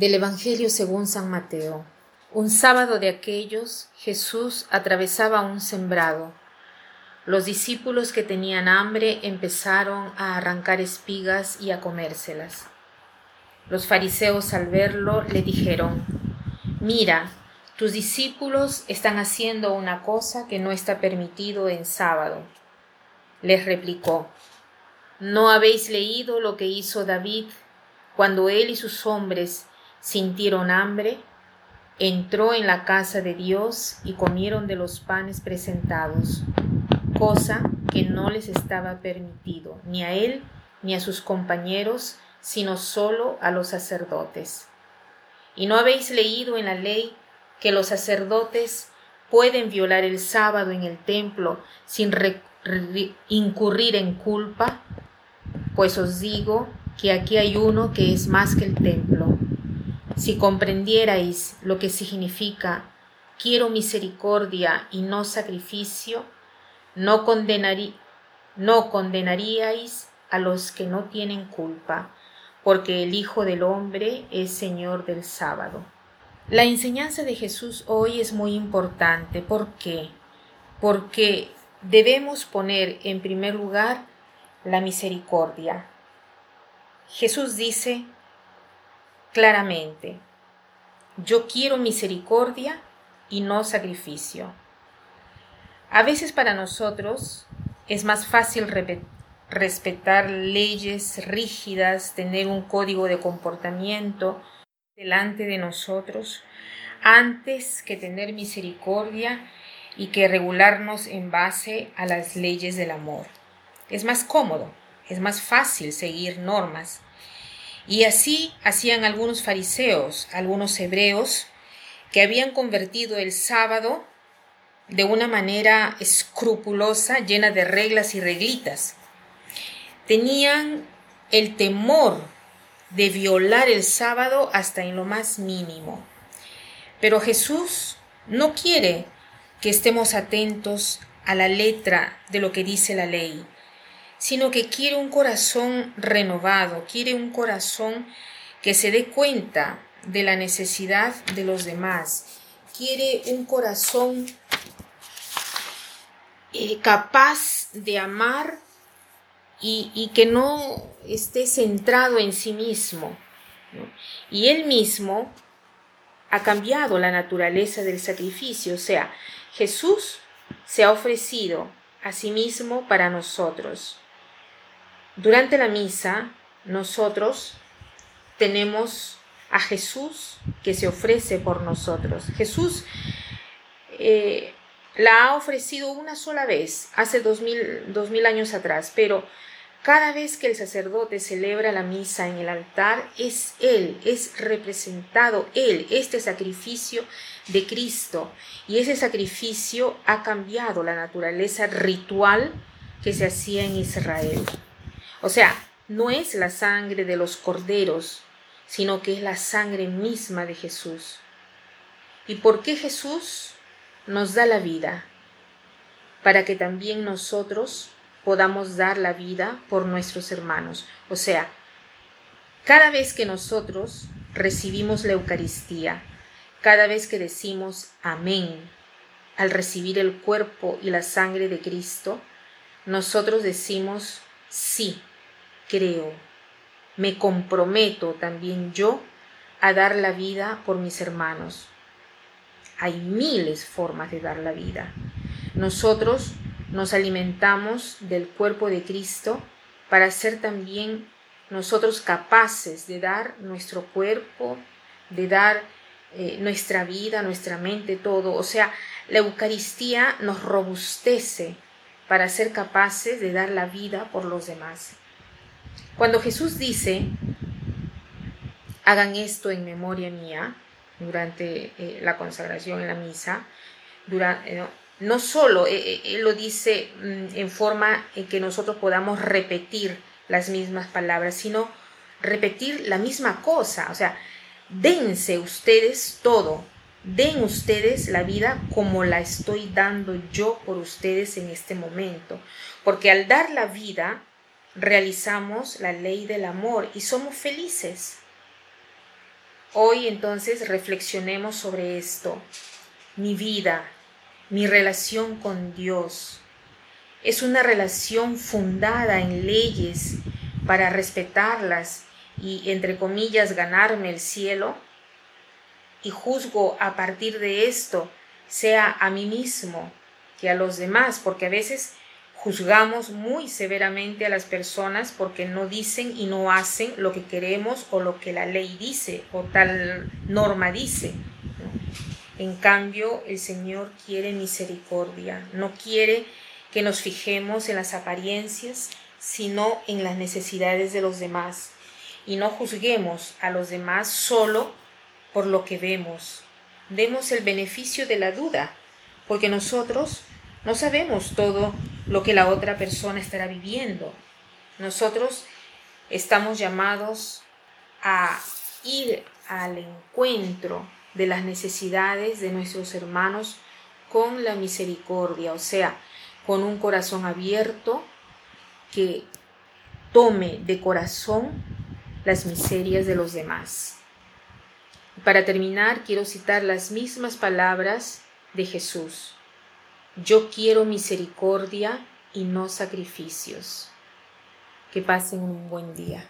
Del Evangelio según San Mateo. Un sábado de aquellos, Jesús atravesaba un sembrado. Los discípulos que tenían hambre empezaron a arrancar espigas y a comérselas. Los fariseos al verlo le dijeron, Mira, tus discípulos están haciendo una cosa que no está permitido en sábado. Les replicó, ¿no habéis leído lo que hizo David cuando él y sus hombres sintieron hambre, entró en la casa de Dios y comieron de los panes presentados, cosa que no les estaba permitido, ni a él ni a sus compañeros, sino solo a los sacerdotes. ¿Y no habéis leído en la ley que los sacerdotes pueden violar el sábado en el templo sin incurrir en culpa? Pues os digo que aquí hay uno que es más que el templo. Si comprendierais lo que significa quiero misericordia y no sacrificio, no, no condenaríais a los que no tienen culpa, porque el Hijo del Hombre es Señor del sábado. La enseñanza de Jesús hoy es muy importante. ¿Por qué? Porque debemos poner en primer lugar la misericordia. Jesús dice, claramente, yo quiero misericordia y no sacrificio. A veces para nosotros es más fácil respetar leyes rígidas, tener un código de comportamiento delante de nosotros, antes que tener misericordia y que regularnos en base a las leyes del amor. Es más cómodo, es más fácil seguir normas y así hacían algunos fariseos, algunos hebreos, que habían convertido el sábado de una manera escrupulosa, llena de reglas y reglitas. Tenían el temor de violar el sábado hasta en lo más mínimo. Pero Jesús no quiere que estemos atentos a la letra de lo que dice la ley, sino que quiere un corazón renovado, quiere un corazón que se dé cuenta de la necesidad de los demás, quiere un corazón eh, capaz de amar y, que no esté centrado en sí mismo. Y él mismo ha cambiado la naturaleza del sacrificio, o sea, Jesús se ha ofrecido a sí mismo para nosotros. Durante la misa, nosotros tenemos a Jesús que se ofrece por nosotros. Jesús eh, la ha ofrecido una sola vez, hace dos mil, dos mil años atrás, pero cada vez que el sacerdote celebra la misa en el altar, es Él, es representado Él, este sacrificio de Cristo. Y ese sacrificio ha cambiado la naturaleza ritual que se hacía en Israel. O sea, no es la sangre de los corderos, sino que es la sangre misma de Jesús. ¿Y por qué Jesús nos da la vida? Para que también nosotros podamos dar la vida por nuestros hermanos. O sea, cada vez que nosotros recibimos la Eucaristía, cada vez que decimos amén al recibir el cuerpo y la sangre de Cristo, nosotros decimos sí creo, me comprometo también yo a dar la vida por mis hermanos. Hay miles formas de dar la vida. Nosotros nos alimentamos del cuerpo de Cristo para ser también nosotros capaces de dar nuestro cuerpo, de dar eh, nuestra vida, nuestra mente, todo. O sea, la Eucaristía nos robustece para ser capaces de dar la vida por los demás. Cuando Jesús dice, hagan esto en memoria mía, durante eh, la consagración en la misa, eh, no solo eh, lo dice mm, en forma en que nosotros podamos repetir las mismas palabras, sino repetir la misma cosa, o sea, dense ustedes todo, den ustedes la vida como la estoy dando yo por ustedes en este momento, porque al dar la vida, realizamos la ley del amor y somos felices. Hoy entonces reflexionemos sobre esto. Mi vida, mi relación con Dios, es una relación fundada en leyes para respetarlas y, entre comillas, ganarme el cielo. Y juzgo a partir de esto, sea a mí mismo que a los demás, porque a veces Juzgamos muy severamente a las personas porque no dicen y no hacen lo que queremos o lo que la ley dice o tal norma dice. En cambio, el Señor quiere misericordia, no quiere que nos fijemos en las apariencias, sino en las necesidades de los demás. Y no juzguemos a los demás solo por lo que vemos. Demos el beneficio de la duda, porque nosotros no sabemos todo lo que la otra persona estará viviendo. Nosotros estamos llamados a ir al encuentro de las necesidades de nuestros hermanos con la misericordia, o sea, con un corazón abierto que tome de corazón las miserias de los demás. Para terminar, quiero citar las mismas palabras de Jesús. Yo quiero misericordia y no sacrificios. Que pasen un buen día.